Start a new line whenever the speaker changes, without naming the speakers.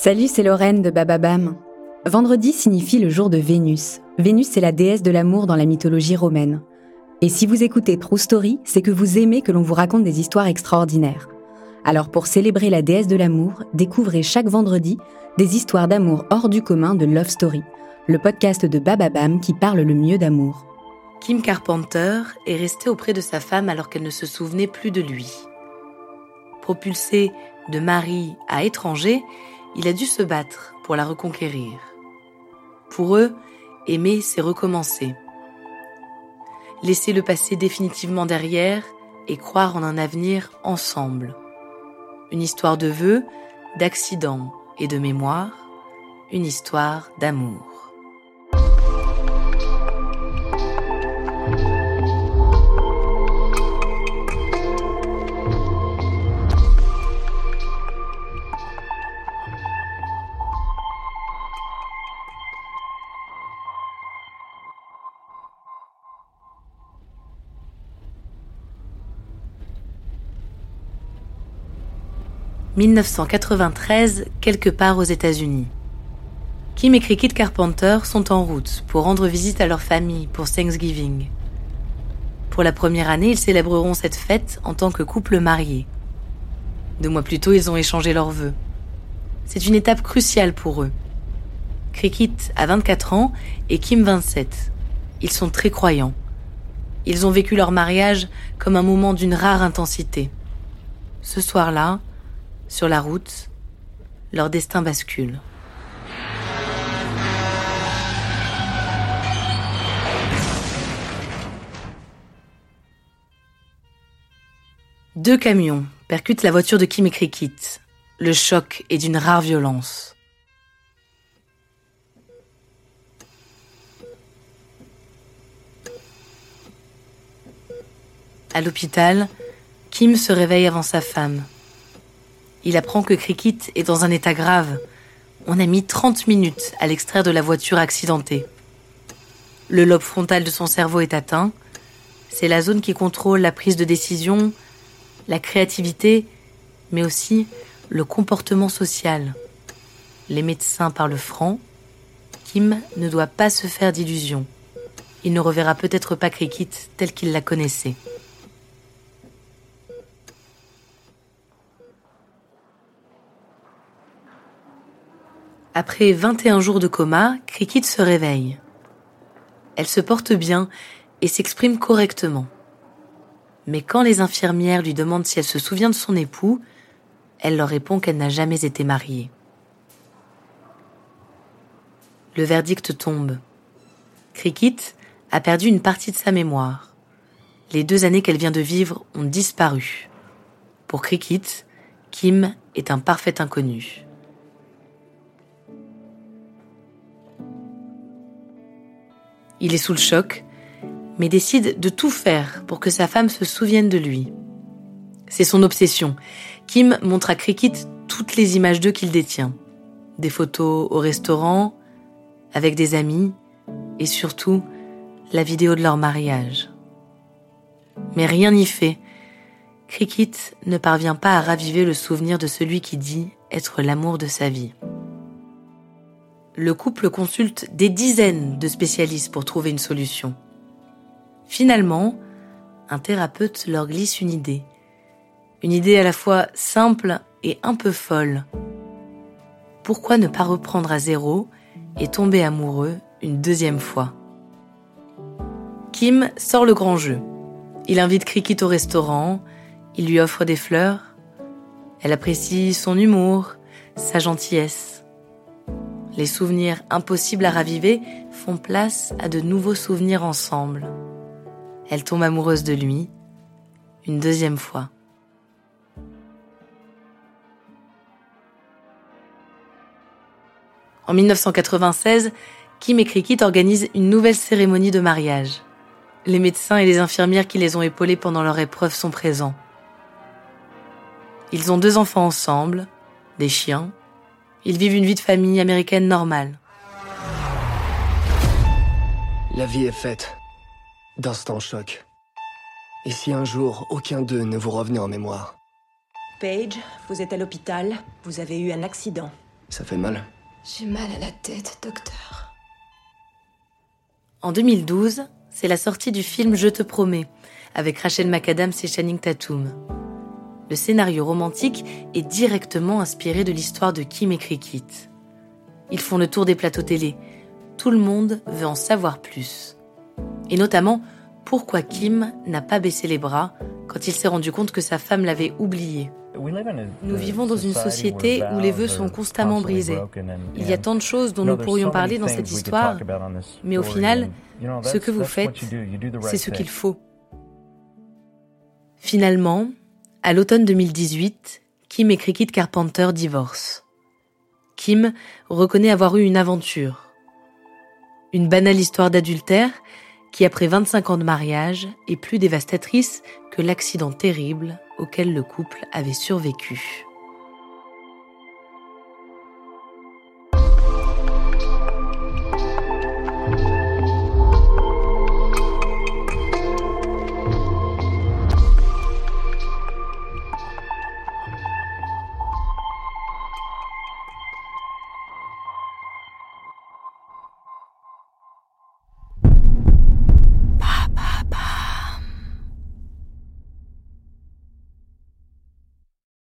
Salut, c'est Lorraine de Bababam. Vendredi signifie le jour de Vénus. Vénus est la déesse de l'amour dans la mythologie romaine. Et si vous écoutez True Story, c'est que vous aimez que l'on vous raconte des histoires extraordinaires. Alors pour célébrer la déesse de l'amour, découvrez chaque vendredi des histoires d'amour hors du commun de Love Story, le podcast de Bababam qui parle le mieux d'amour.
Kim Carpenter est restée auprès de sa femme alors qu'elle ne se souvenait plus de lui. Propulsé de mari à étranger, il a dû se battre pour la reconquérir. Pour eux, aimer, c'est recommencer. Laisser le passé définitivement derrière et croire en un avenir ensemble. Une histoire de vœux, d'accidents et de mémoire, une histoire d'amour. 1993, quelque part aux États-Unis. Kim et Cricket Carpenter sont en route pour rendre visite à leur famille pour Thanksgiving. Pour la première année, ils célébreront cette fête en tant que couple marié. Deux mois plus tôt, ils ont échangé leurs vœux. C'est une étape cruciale pour eux. Cricket a 24 ans et Kim 27. Ils sont très croyants. Ils ont vécu leur mariage comme un moment d'une rare intensité. Ce soir-là, sur la route, leur destin bascule. Deux camions percutent la voiture de Kim et Cricket. Le choc est d'une rare violence. À l'hôpital, Kim se réveille avant sa femme. Il apprend que Cricket est dans un état grave. On a mis 30 minutes à l'extraire de la voiture accidentée. Le lobe frontal de son cerveau est atteint. C'est la zone qui contrôle la prise de décision, la créativité, mais aussi le comportement social. Les médecins parlent franc. Kim ne doit pas se faire d'illusions. Il ne reverra peut-être pas Cricket tel qu'il la connaissait. Après 21 jours de coma, Cricket se réveille. Elle se porte bien et s'exprime correctement. Mais quand les infirmières lui demandent si elle se souvient de son époux, elle leur répond qu'elle n'a jamais été mariée. Le verdict tombe. Cricket a perdu une partie de sa mémoire. Les deux années qu'elle vient de vivre ont disparu. Pour Cricket, Kim est un parfait inconnu. Il est sous le choc, mais décide de tout faire pour que sa femme se souvienne de lui. C'est son obsession. Kim montre à Cricket toutes les images d'eux qu'il détient. Des photos au restaurant, avec des amis, et surtout la vidéo de leur mariage. Mais rien n'y fait. Cricket ne parvient pas à raviver le souvenir de celui qui dit être l'amour de sa vie le couple consulte des dizaines de spécialistes pour trouver une solution. Finalement, un thérapeute leur glisse une idée. Une idée à la fois simple et un peu folle. Pourquoi ne pas reprendre à zéro et tomber amoureux une deuxième fois? Kim sort le grand jeu. Il invite Cricket au restaurant, il lui offre des fleurs. Elle apprécie son humour, sa gentillesse. Les souvenirs impossibles à raviver font place à de nouveaux souvenirs ensemble. Elle tombe amoureuse de lui, une deuxième fois. En 1996, Kim et Cricket organisent une nouvelle cérémonie de mariage. Les médecins et les infirmières qui les ont épaulés pendant leur épreuve sont présents. Ils ont deux enfants ensemble, des chiens ils vivent une vie de famille américaine normale.
La vie est faite d'instants choc. Et si un jour aucun d'eux ne vous revenait en mémoire?
Paige, vous êtes à l'hôpital, vous avez eu un accident.
Ça fait mal?
J'ai mal à la tête, docteur.
En 2012, c'est la sortie du film Je te promets, avec Rachel McAdams et Channing Tatum. Le scénario romantique est directement inspiré de l'histoire de Kim et Cricket. Ils font le tour des plateaux télé. Tout le monde veut en savoir plus. Et notamment, pourquoi Kim n'a pas baissé les bras quand il s'est rendu compte que sa femme l'avait oublié. Nous vivons dans une société où les vœux sont constamment brisés. Il y a tant de choses dont nous pourrions parler dans cette histoire, mais au final, ce que vous faites, c'est ce qu'il faut. Finalement, à l'automne 2018, Kim et Cricket Carpenter divorcent. Kim reconnaît avoir eu une aventure. Une banale histoire d'adultère qui, après 25 ans de mariage, est plus dévastatrice que l'accident terrible auquel le couple avait survécu.